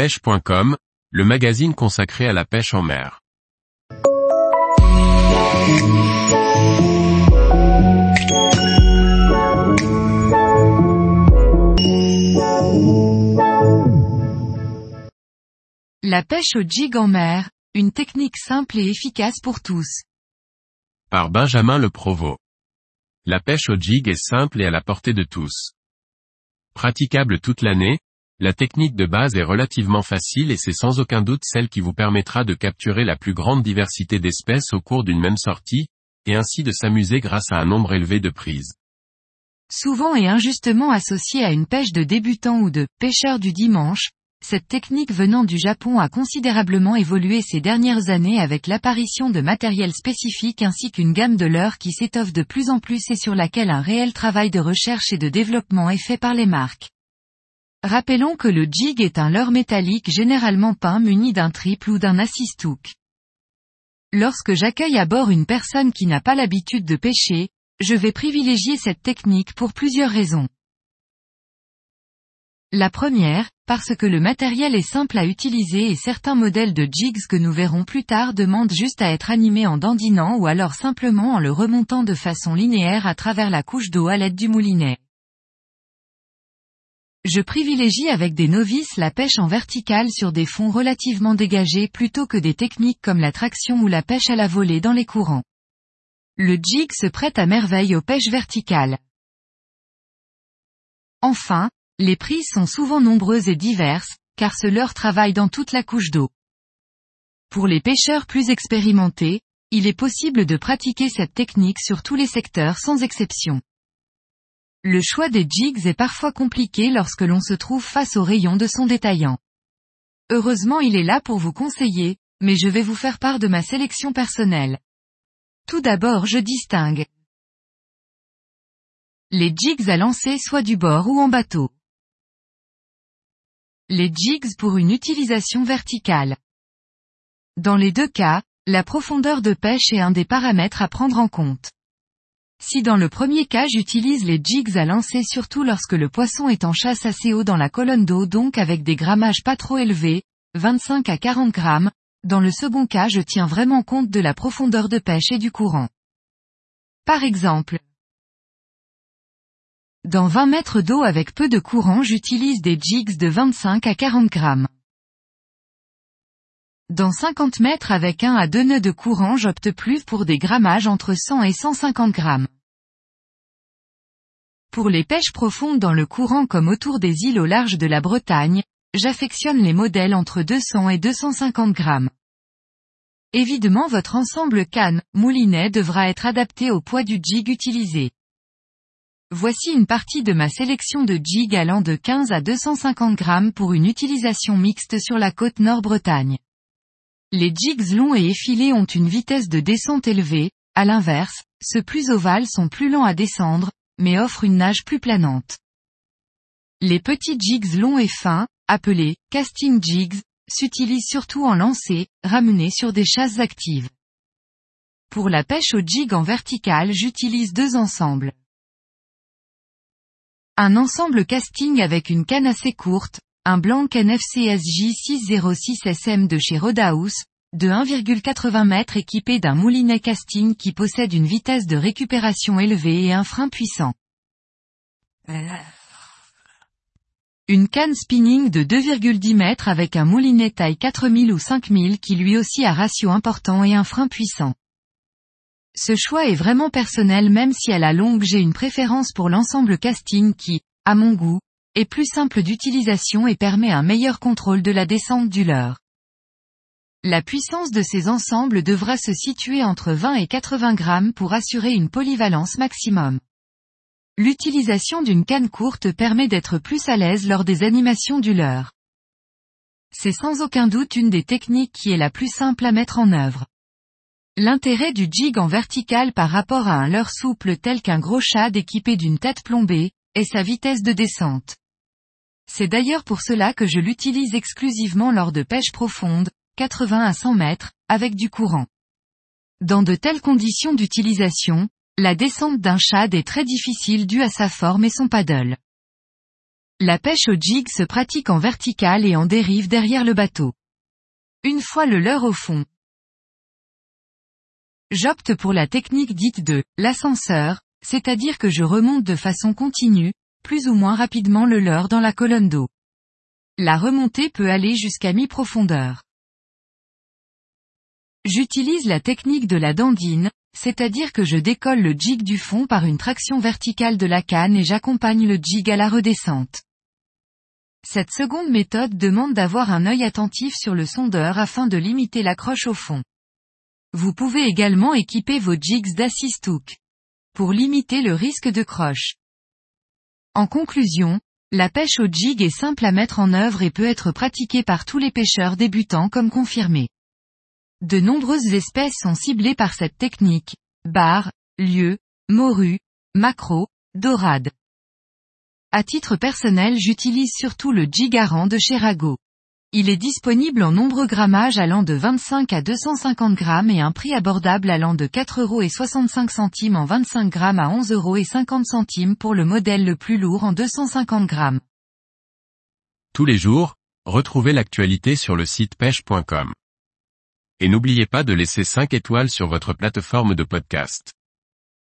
pêche.com, le magazine consacré à la pêche en mer. La pêche au jig en mer, une technique simple et efficace pour tous. Par Benjamin Le Provost. La pêche au jig est simple et à la portée de tous. Praticable toute l'année, la technique de base est relativement facile et c'est sans aucun doute celle qui vous permettra de capturer la plus grande diversité d'espèces au cours d'une même sortie, et ainsi de s'amuser grâce à un nombre élevé de prises. Souvent et injustement associée à une pêche de débutant ou de pêcheur du dimanche, cette technique venant du Japon a considérablement évolué ces dernières années avec l'apparition de matériel spécifique ainsi qu'une gamme de leurres qui s'étoffe de plus en plus et sur laquelle un réel travail de recherche et de développement est fait par les marques. Rappelons que le jig est un leurre métallique généralement peint muni d'un triple ou d'un assist hook. Lorsque j'accueille à bord une personne qui n'a pas l'habitude de pêcher, je vais privilégier cette technique pour plusieurs raisons. La première, parce que le matériel est simple à utiliser et certains modèles de jigs que nous verrons plus tard demandent juste à être animés en dandinant ou alors simplement en le remontant de façon linéaire à travers la couche d'eau à l'aide du moulinet. Je privilégie avec des novices la pêche en verticale sur des fonds relativement dégagés plutôt que des techniques comme la traction ou la pêche à la volée dans les courants. Le jig se prête à merveille aux pêches verticales. Enfin, les prises sont souvent nombreuses et diverses, car ce leurre travaille dans toute la couche d'eau. Pour les pêcheurs plus expérimentés, il est possible de pratiquer cette technique sur tous les secteurs sans exception. Le choix des jigs est parfois compliqué lorsque l'on se trouve face au rayon de son détaillant. Heureusement il est là pour vous conseiller, mais je vais vous faire part de ma sélection personnelle. Tout d'abord je distingue les jigs à lancer soit du bord ou en bateau. Les jigs pour une utilisation verticale. Dans les deux cas, la profondeur de pêche est un des paramètres à prendre en compte. Si dans le premier cas j'utilise les jigs à lancer surtout lorsque le poisson est en chasse assez haut dans la colonne d'eau donc avec des grammages pas trop élevés, 25 à 40 grammes, dans le second cas je tiens vraiment compte de la profondeur de pêche et du courant. Par exemple, dans 20 mètres d'eau avec peu de courant j'utilise des jigs de 25 à 40 grammes. Dans 50 mètres avec 1 à 2 nœuds de courant j'opte plus pour des grammages entre 100 et 150 grammes. Pour les pêches profondes dans le courant comme autour des îles au large de la Bretagne, j'affectionne les modèles entre 200 et 250 grammes. Évidemment votre ensemble canne, moulinet devra être adapté au poids du jig utilisé. Voici une partie de ma sélection de jig allant de 15 à 250 grammes pour une utilisation mixte sur la côte Nord-Bretagne. Les jigs longs et effilés ont une vitesse de descente élevée, à l'inverse, ceux plus ovales sont plus lents à descendre, mais offrent une nage plus planante. Les petits jigs longs et fins, appelés casting jigs, s'utilisent surtout en lancer, ramenés sur des chasses actives. Pour la pêche au jig en vertical j'utilise deux ensembles. Un ensemble casting avec une canne assez courte, un blanc NFCSJ 606SM de chez Rodaus, de 1,80 m équipé d'un moulinet casting qui possède une vitesse de récupération élevée et un frein puissant. Une canne spinning de 2,10 m avec un moulinet taille 4000 ou 5000 qui lui aussi a ratio important et un frein puissant. Ce choix est vraiment personnel même si à la longue j'ai une préférence pour l'ensemble casting qui, à mon goût, est plus simple d'utilisation et permet un meilleur contrôle de la descente du leurre. La puissance de ces ensembles devra se situer entre 20 et 80 grammes pour assurer une polyvalence maximum. L'utilisation d'une canne courte permet d'être plus à l'aise lors des animations du leurre. C'est sans aucun doute une des techniques qui est la plus simple à mettre en œuvre. L'intérêt du jig en vertical par rapport à un leurre souple tel qu'un gros shad équipé d'une tête plombée, est sa vitesse de descente. C'est d'ailleurs pour cela que je l'utilise exclusivement lors de pêche profonde, 80 à 100 mètres, avec du courant. Dans de telles conditions d'utilisation, la descente d'un shad est très difficile due à sa forme et son paddle. La pêche au jig se pratique en vertical et en dérive derrière le bateau. Une fois le leurre au fond. J'opte pour la technique dite de l'ascenseur, c'est-à-dire que je remonte de façon continue, plus ou moins rapidement le leurre dans la colonne d'eau. La remontée peut aller jusqu'à mi-profondeur. J'utilise la technique de la dandine, c'est-à-dire que je décolle le jig du fond par une traction verticale de la canne et j'accompagne le jig à la redescente. Cette seconde méthode demande d'avoir un œil attentif sur le sondeur afin de limiter l'accroche au fond. Vous pouvez également équiper vos jigs d'assist hook. Pour limiter le risque de croche. En conclusion, la pêche au jig est simple à mettre en œuvre et peut être pratiquée par tous les pêcheurs débutants comme confirmés. De nombreuses espèces sont ciblées par cette technique. Bar, lieu, morue, macro, dorade. À titre personnel j'utilise surtout le Jigaran de chez. Il est disponible en nombreux grammages allant de 25 à 250 grammes et un prix abordable allant de 4,65 euros en 25 grammes à 11,50 euros pour le modèle le plus lourd en 250 grammes. Tous les jours, retrouvez l'actualité sur le site pêche.com. Et n'oubliez pas de laisser 5 étoiles sur votre plateforme de podcast.